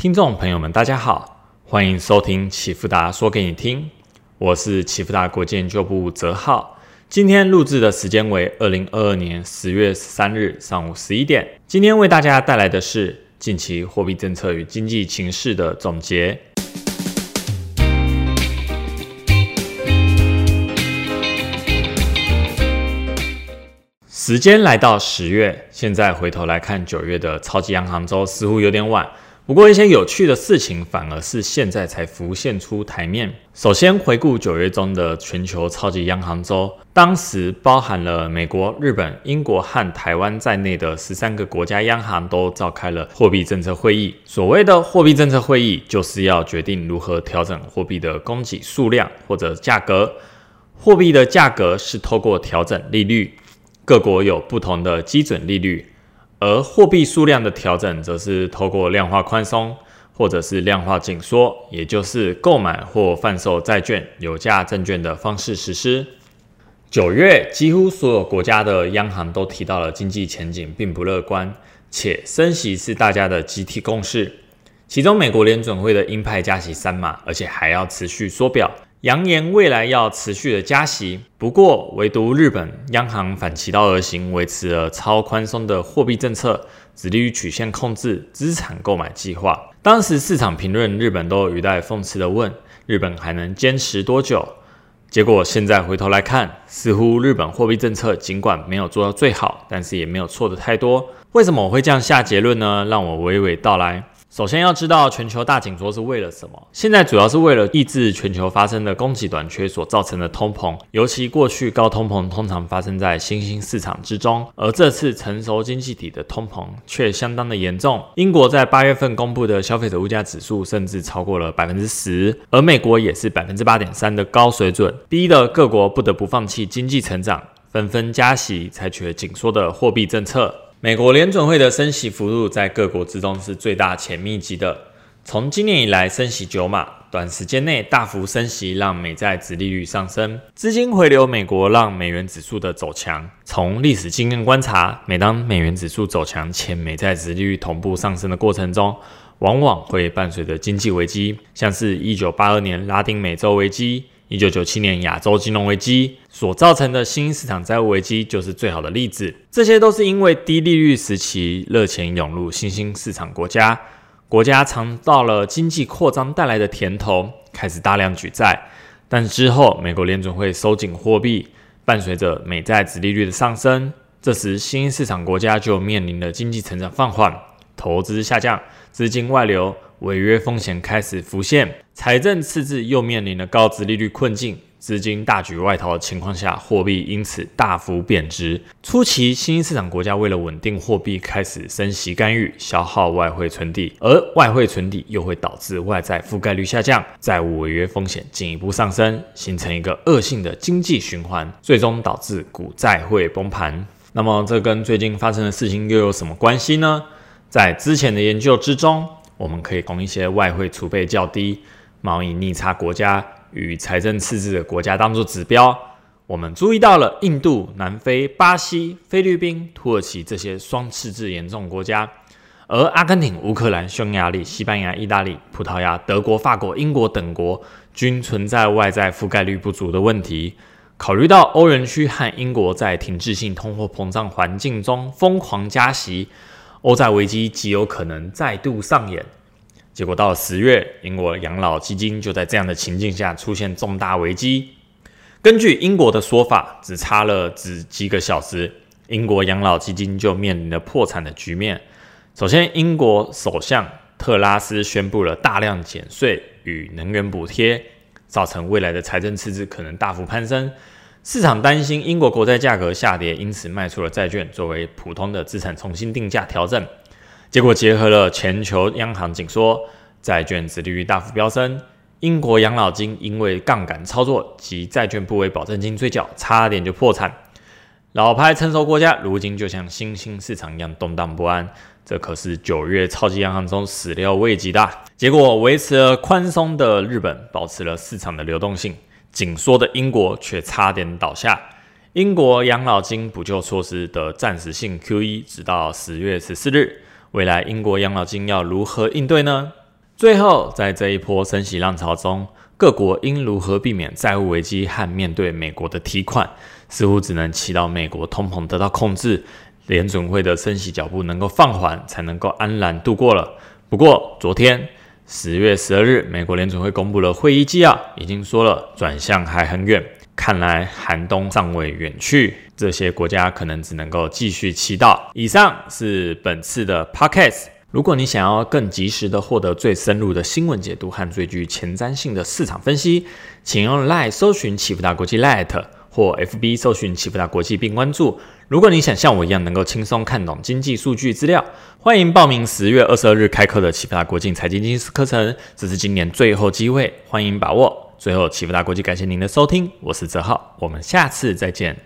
听众朋友们，大家好，欢迎收听启富达说给你听，我是启富达国际研究部泽浩。今天录制的时间为二零二二年十月十三日上午十一点。今天为大家带来的是近期货币政策与经济情势的总结。时间来到十月，现在回头来看九月的超级央行周，似乎有点晚。不过，一些有趣的事情反而是现在才浮现出台面。首先，回顾九月中的全球超级央行周，当时包含了美国、日本、英国和台湾在内的十三个国家央行都召开了货币政策会议。所谓的货币政策会议，就是要决定如何调整货币的供给数量或者价格。货币的价格是透过调整利率，各国有不同的基准利率。而货币数量的调整，则是透过量化宽松或者是量化紧缩，也就是购买或贩售债券、有价证券的方式实施。九月，几乎所有国家的央行都提到了经济前景并不乐观，且升息是大家的集体共识。其中，美国联准会的鹰派加息三码，而且还要持续缩表。扬言未来要持续的加息，不过唯独日本央行反其道而行，维持了超宽松的货币政策，只利于曲线控制资产购买计划。当时市场评论日本都语带讽刺的问：日本还能坚持多久？结果现在回头来看，似乎日本货币政策尽管没有做到最好，但是也没有错的太多。为什么我会这样下结论呢？让我娓娓道来。首先要知道全球大紧缩是为了什么？现在主要是为了抑制全球发生的供给短缺所造成的通膨，尤其过去高通膨通常发生在新兴市场之中，而这次成熟经济体的通膨却相当的严重。英国在八月份公布的消费者物价指数甚至超过了百分之十，而美国也是百分之八点三的高水准，逼得各国不得不放弃经济成长，纷纷加息，采取了紧缩的货币政策。美国联准会的升息幅度在各国之中是最大且密集的。从今年以来，升息九码，短时间内大幅升息，让美债殖利率上升，资金回流美国，让美元指数的走强。从历史经验观察，每当美元指数走强且美债殖利率同步上升的过程中，往往会伴随着经济危机，像是一九八二年拉丁美洲危机。一九九七年亚洲金融危机所造成的新兴市场债务危机就是最好的例子。这些都是因为低利率时期热钱涌入新兴市场国家，国家尝到了经济扩张带来的甜头，开始大量举债。但之后，美国联准会收紧货币，伴随着美债殖利率的上升，这时新兴市场国家就面临了经济成长放缓、投资下降、资金外流。违约风险开始浮现，财政赤字又面临了高值利率困境，资金大举外逃的情况下，货币因此大幅贬值。初期，新兴市场国家为了稳定货币，开始升息干预，消耗外汇存底，而外汇存底又会导致外债覆盖率下降，债务违约风险进一步上升，形成一个恶性的经济循环，最终导致股债会崩盘。那么，这跟最近发生的事情又有什么关系呢？在之前的研究之中。我们可以从一些外汇储备较低、贸易逆差国家与财政赤字的国家当做指标。我们注意到了印度、南非、巴西、菲律宾、土耳其这些双赤字严重国家，而阿根廷、乌克兰、匈牙利、西班牙、意大利、葡萄牙、德国、法国、英国等国均存在外债覆盖率不足的问题。考虑到欧元区和英国在停滞性通货膨胀环境中疯狂加息。欧债危机极有可能再度上演。结果到了十月，英国养老基金就在这样的情境下出现重大危机。根据英国的说法，只差了只几个小时，英国养老基金就面临了破产的局面。首先，英国首相特拉斯宣布了大量减税与能源补贴，造成未来的财政赤字可能大幅攀升。市场担心英国国债价格下跌，因此卖出了债券作为普通的资产重新定价调整。结果结合了全球央行紧缩，债券殖利率大幅飙升。英国养老金因为杠杆操作及债券部位保证金追缴，差点就破产。老牌成熟国家如今就像新兴市场一样动荡不安，这可是九月超级央行中始料未及的。结果维持了宽松的日本保持了市场的流动性。紧缩的英国却差点倒下。英国养老金补救措施的暂时性 QE 直到十月十四日。未来英国养老金要如何应对呢？最后，在这一波升息浪潮中，各国应如何避免债务危机和面对美国的提款，似乎只能祈祷美国通膨得到控制，联准会的升息脚步能够放缓，才能够安然度过了。不过，昨天十月十二日，美国联准会公布了会议纪要，已经说了转向还很远，看来寒冬尚未远去，这些国家可能只能够继续祈祷。以上是本次的 podcast。如果你想要更及时的获得最深入的新闻解读和最具前瞻性的市场分析，请用 Line 搜寻启福大国际 Lite 或 FB 搜寻启福达国际并关注。如果你想像我一样能够轻松看懂经济数据资料，欢迎报名十月二十二日开课的启福达国际财经经师课程，这是今年最后机会，欢迎把握。最后，启福达国际感谢您的收听，我是泽浩，我们下次再见。